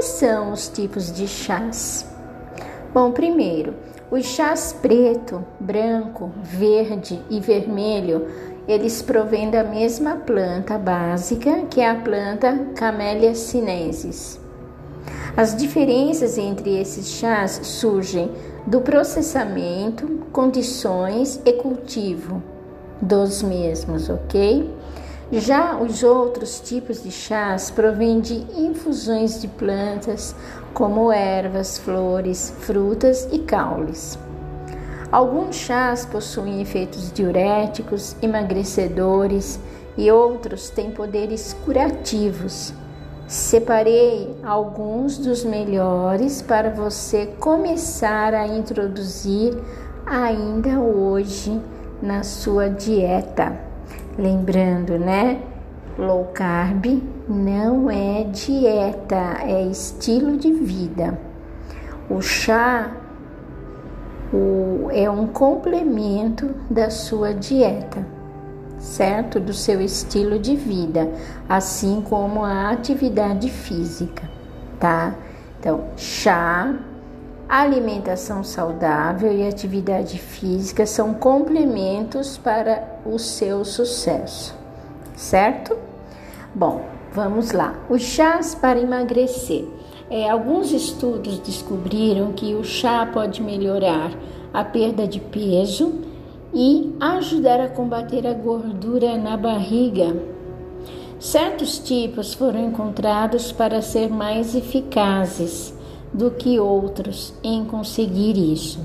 quais são os tipos de chás? Bom, primeiro, os chás preto, branco, verde e vermelho, eles provêm da mesma planta básica, que é a planta Camellia sinensis. As diferenças entre esses chás surgem do processamento, condições e cultivo dos mesmos, ok? Já os outros tipos de chás provêm de infusões de plantas, como ervas, flores, frutas e caules. Alguns chás possuem efeitos diuréticos, emagrecedores e outros têm poderes curativos. Separei alguns dos melhores para você começar a introduzir ainda hoje na sua dieta. Lembrando, né? Low carb não é dieta, é estilo de vida. O chá o, é um complemento da sua dieta, certo? Do seu estilo de vida, assim como a atividade física, tá? Então, chá alimentação saudável e atividade física são complementos para o seu sucesso, certo? Bom, vamos lá. Os chás para emagrecer. É, alguns estudos descobriram que o chá pode melhorar a perda de peso e ajudar a combater a gordura na barriga. Certos tipos foram encontrados para ser mais eficazes do que outros em conseguir isso,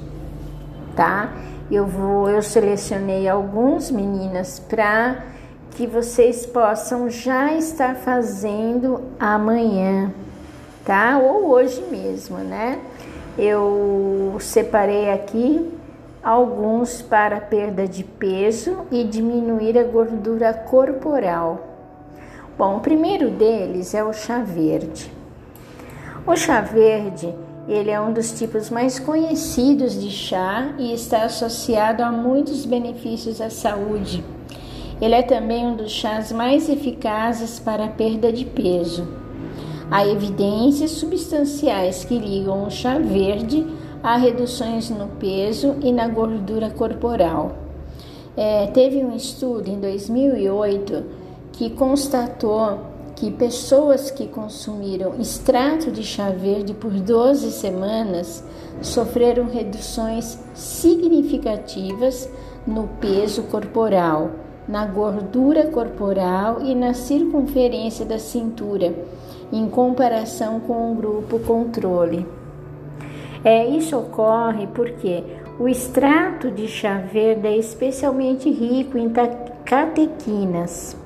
tá? Eu vou, eu selecionei alguns meninas para que vocês possam já estar fazendo amanhã, tá? Ou hoje mesmo, né? Eu separei aqui alguns para perda de peso e diminuir a gordura corporal. Bom, o primeiro deles é o chá verde. O chá verde, ele é um dos tipos mais conhecidos de chá e está associado a muitos benefícios à saúde. Ele é também um dos chás mais eficazes para a perda de peso. Há evidências substanciais que ligam o chá verde a reduções no peso e na gordura corporal. É, teve um estudo em 2008 que constatou que pessoas que consumiram extrato de chá verde por 12 semanas sofreram reduções significativas no peso corporal, na gordura corporal e na circunferência da cintura, em comparação com o grupo controle. É, isso ocorre porque o extrato de chá verde é especialmente rico em catequinas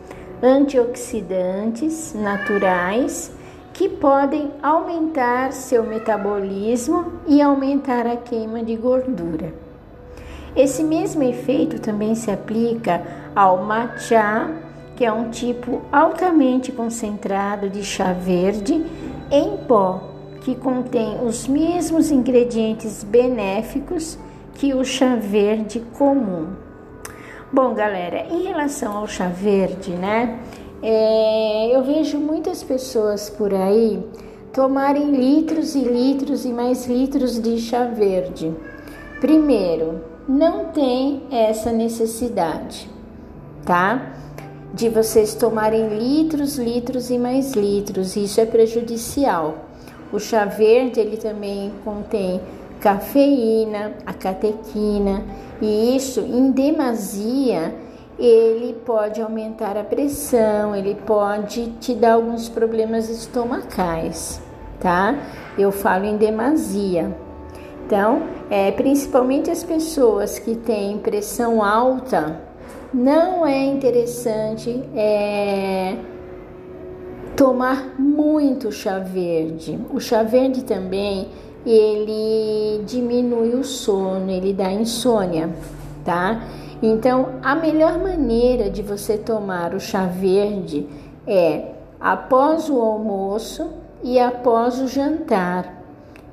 antioxidantes naturais que podem aumentar seu metabolismo e aumentar a queima de gordura. Esse mesmo efeito também se aplica ao matcha, que é um tipo altamente concentrado de chá verde em pó, que contém os mesmos ingredientes benéficos que o chá verde comum. Bom, galera, em relação ao chá verde, né? É, eu vejo muitas pessoas por aí tomarem litros e litros e mais litros de chá verde. Primeiro, não tem essa necessidade, tá? De vocês tomarem litros, litros e mais litros. Isso é prejudicial. O chá verde ele também contém cafeína, a catequina, e isso em demasia ele pode aumentar a pressão, ele pode te dar alguns problemas estomacais, tá? Eu falo em demasia. Então, é, principalmente as pessoas que têm pressão alta, não é interessante é, tomar muito chá verde. O chá verde também ele diminui o sono, ele dá insônia, tá? Então, a melhor maneira de você tomar o chá verde é após o almoço e após o jantar,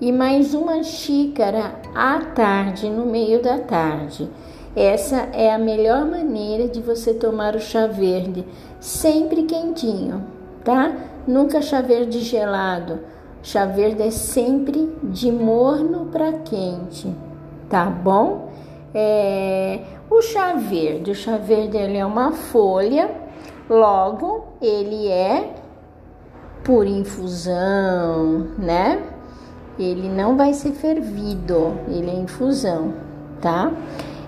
e mais uma xícara à tarde, no meio da tarde. Essa é a melhor maneira de você tomar o chá verde, sempre quentinho, tá? Nunca chá verde gelado Chá verde é sempre de morno para quente, tá bom? É, o chá verde, o chá verde ele é uma folha, logo ele é por infusão, né? Ele não vai ser fervido, ele é infusão, tá?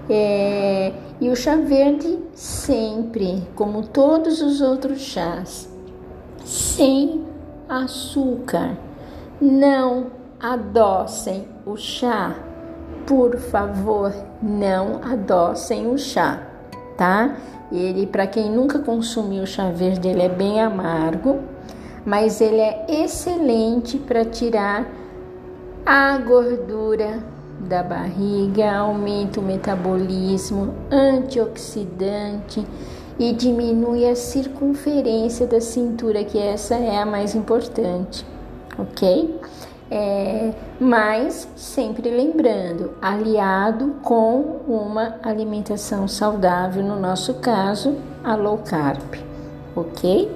É, e o chá verde sempre, como todos os outros chás, sem açúcar. Não adocem o chá. Por favor, não adocem o chá, tá? Ele, para quem nunca consumiu chá verde, ele é bem amargo, mas ele é excelente para tirar a gordura da barriga, aumenta o metabolismo, antioxidante e diminui a circunferência da cintura, que essa é a mais importante, ok? É, mas sempre lembrando, aliado com uma alimentação saudável, no nosso caso, a low carb, ok?